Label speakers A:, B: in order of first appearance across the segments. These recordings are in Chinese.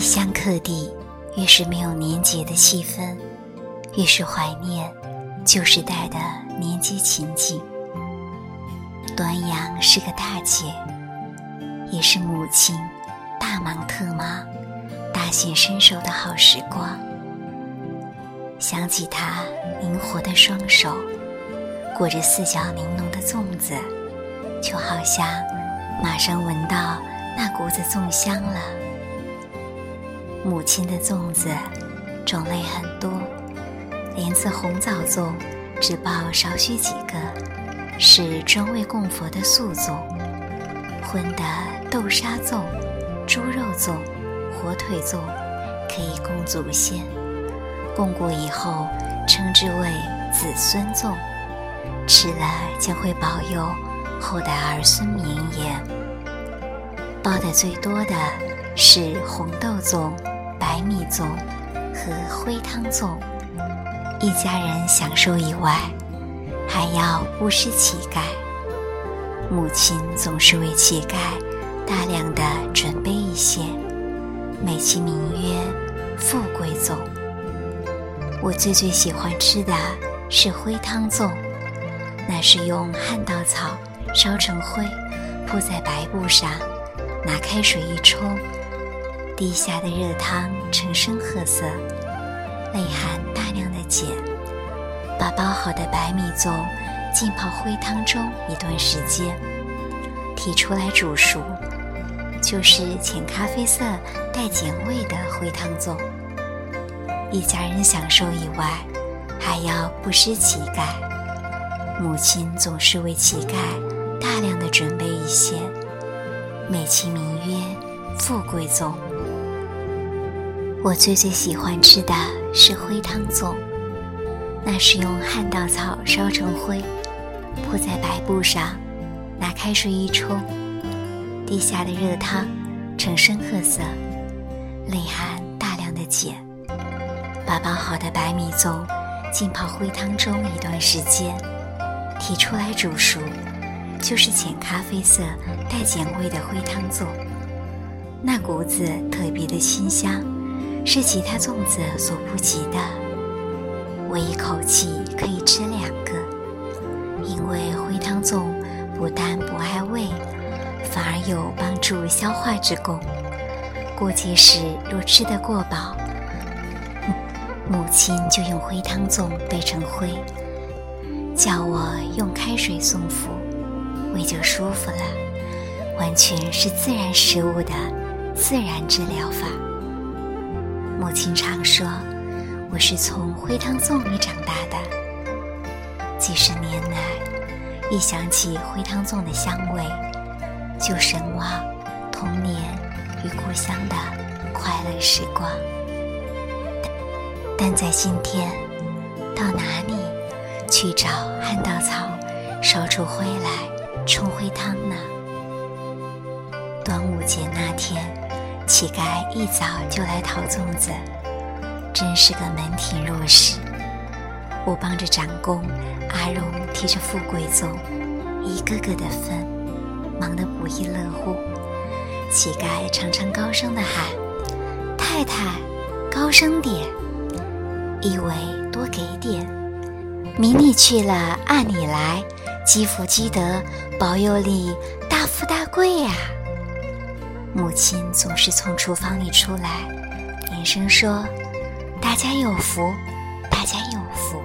A: 乡客地，越是没有年节的气氛，越是怀念旧时代的年节情景。端阳是个大节，也是母亲大忙特忙、大显身手的好时光。想起她灵活的双手，裹着四角玲珑的粽子，就好像马上闻到那股子粽香了。母亲的粽子种类很多，莲子红枣粽只包少许几个，是专为供佛的素粽；荤的豆沙粽、猪肉粽、火腿粽可以供祖先。供过以后，称之为子孙粽，吃了将会保佑后代儿孙绵延。包的最多的是红豆粽、白米粽和灰汤粽。一家人享受以外，还要布施乞丐。母亲总是为乞丐大量的准备一些，美其名曰“富贵粽”。我最最喜欢吃的是灰汤粽，那是用旱稻草烧成灰，铺在白布上，拿开水一冲，地下的热汤呈深褐色，内含大量的碱。把包好的白米粽浸泡灰汤中一段时间，提出来煮熟，就是浅咖啡色带碱味的灰汤粽。一家人享受以外，还要布施乞丐。母亲总是为乞丐大量的准备一些，美其名曰“富贵粽”。我最最喜欢吃的是灰汤粽，那是用旱稻草烧成灰，铺在白布上，拿开水一冲，滴下的热汤呈深褐色，内含大量的碱。把包好的白米粽浸泡灰汤中一段时间，提出来煮熟，就是浅咖啡色带碱味的灰汤粽。那股子特别的清香，是其他粽子所不及的。我一口气可以吃两个，因为灰汤粽不但不碍胃，反而有帮助消化之功。过节时若吃得过饱。母亲就用灰汤粽备成灰，叫我用开水送服，胃就舒服了。完全是自然食物的自然治疗法。母亲常说，我是从灰汤粽里长大的。几十年来，一想起灰汤粽的香味，就神往童年与故乡的快乐时光。但在今天，到哪里去找旱稻草烧出灰来冲灰汤呢？端午节那天，乞丐一早就来讨粽子，真是个门庭若市。我帮着长工阿荣提着富贵粽，一个个的分，忙得不亦乐乎。乞丐常常高声的喊：“太太，高声点。”以为多给点，明你去了暗你来，积福积德，保佑你大富大贵呀！母亲总是从厨房里出来，连声说：“大家有福，大家有福。”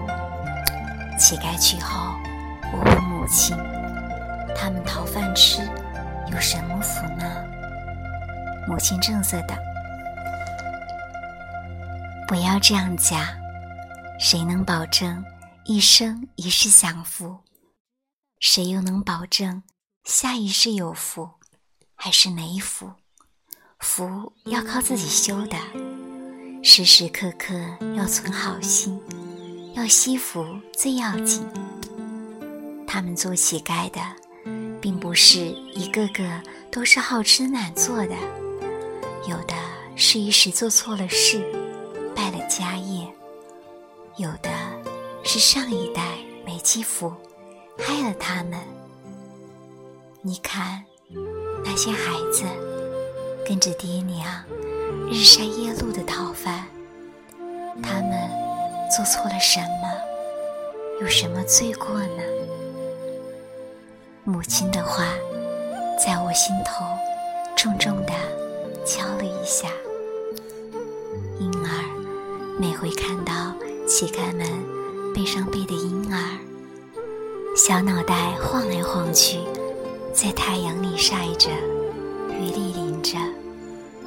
A: 乞丐去后，我问母亲：“他们讨饭吃，有什么福呢？”母亲正色道：“不要这样讲。”谁能保证一生一世享福？谁又能保证下一世有福还是没福？福要靠自己修的，时时刻刻要存好心，要惜福最要紧。他们做乞丐的，并不是一个个都是好吃懒做的，有的是一时做错了事，败了家业。有的是上一代没积福，害了他们。你看那些孩子跟着爹娘日晒夜露的讨饭，他们做错了什么？有什么罪过呢？母亲的话在我心头重重的敲了一下。婴儿每回看到乞丐们背上背的婴儿，小脑袋晃来晃去，在太阳里晒着，雨里淋着，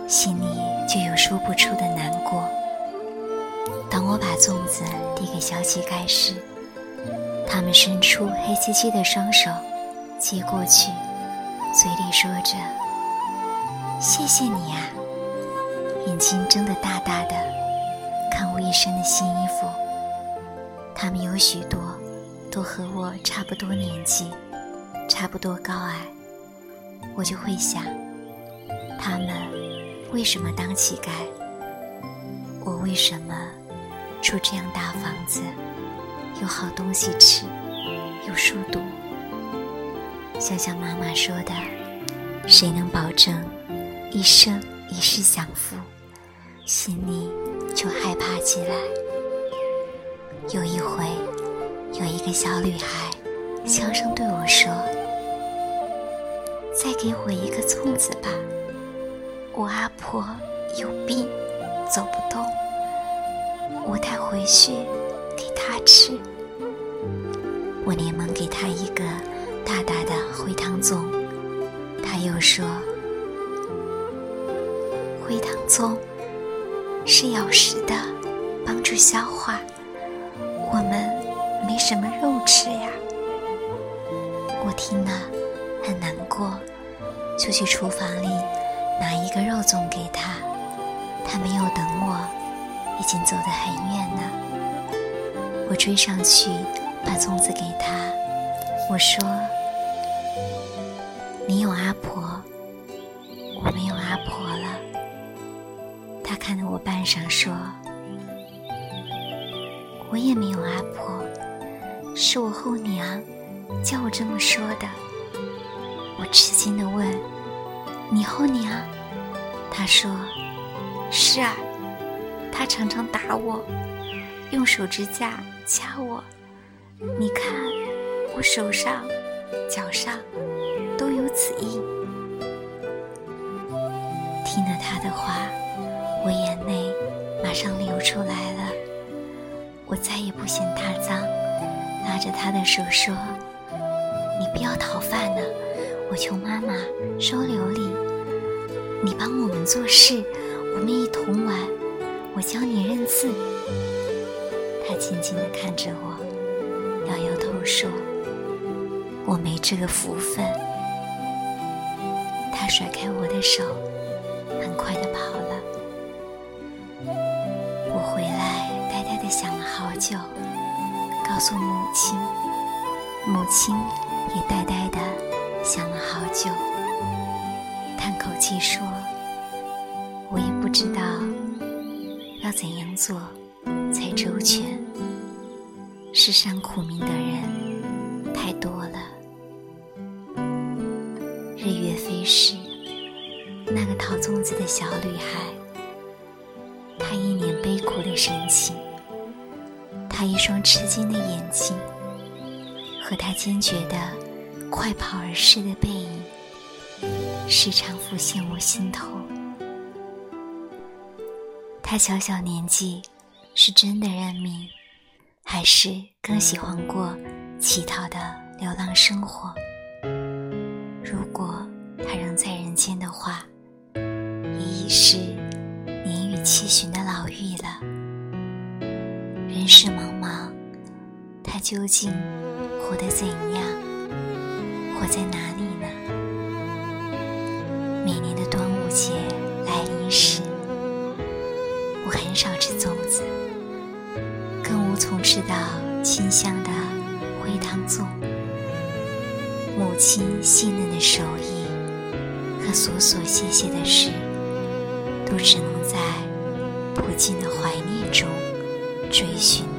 A: 心里就有说不出的难过。当我把粽子递给小乞丐时，他们伸出黑漆漆的双手接过去，嘴里说着：“谢谢你呀。”眼睛睁得大大的，看我一身的新衣服。他们有许多都和我差不多年纪，差不多高矮。我就会想，他们为什么当乞丐？我为什么住这样大房子，有好东西吃，有书读？想想妈妈说的：“谁能保证一生一世享福？”心里就害怕起来。有一回，有一个小女孩悄声对我说：“再给我一个粽子吧，我阿婆有病，走不动，我带回去给她吃。”我连忙给她一个大大的灰汤粽。她又说：“灰汤粽。”是咬食的，帮助消化。我们没什么肉吃呀。我听了，就去厨房里拿一个肉粽给他。他没有等我，已经走得很远了。我追上去把粽子给他，我说：“你有阿婆，我没有阿婆了。”他看了我半晌，说：“我也没有阿婆，是我后娘叫我这么说的。”我吃惊的问：“你后娘？”他说：“是啊，她常常打我，用手指甲掐我。你看，我手上、脚上都有此印。”听了他的话。我眼泪马上流出来了，我再也不嫌他脏，拉着他的手说：“你不要讨饭了，我求妈妈收留你。你帮我们做事，我们一同玩，我教你认字。”他静静地看着我，摇摇头说：“我没这个福分。”他甩开我的手，很快地跑了。我回来，呆呆的想了好久，告诉母亲，母亲也呆呆的想了好久，叹口气说：“我也不知道要怎样做才周全。世上苦命的人太多了。”日月飞逝，那个讨粽子的小女孩，她一脸悲苦的神情。她一双吃惊的眼睛，和她坚决的快跑而逝的背影，时常浮现我心头。他小小年纪，是真的认命，还是更喜欢过乞讨的流浪生活？如果他仍在人间的话，也已是年逾七旬的老妪了。人世茫茫，他究竟活得怎样？在哪里呢？每年的端午节来临时，我很少吃粽子，更无从吃到清香的灰汤粽。母亲细嫩的手艺和琐琐屑屑的事，都只能在不尽的怀念中。追寻。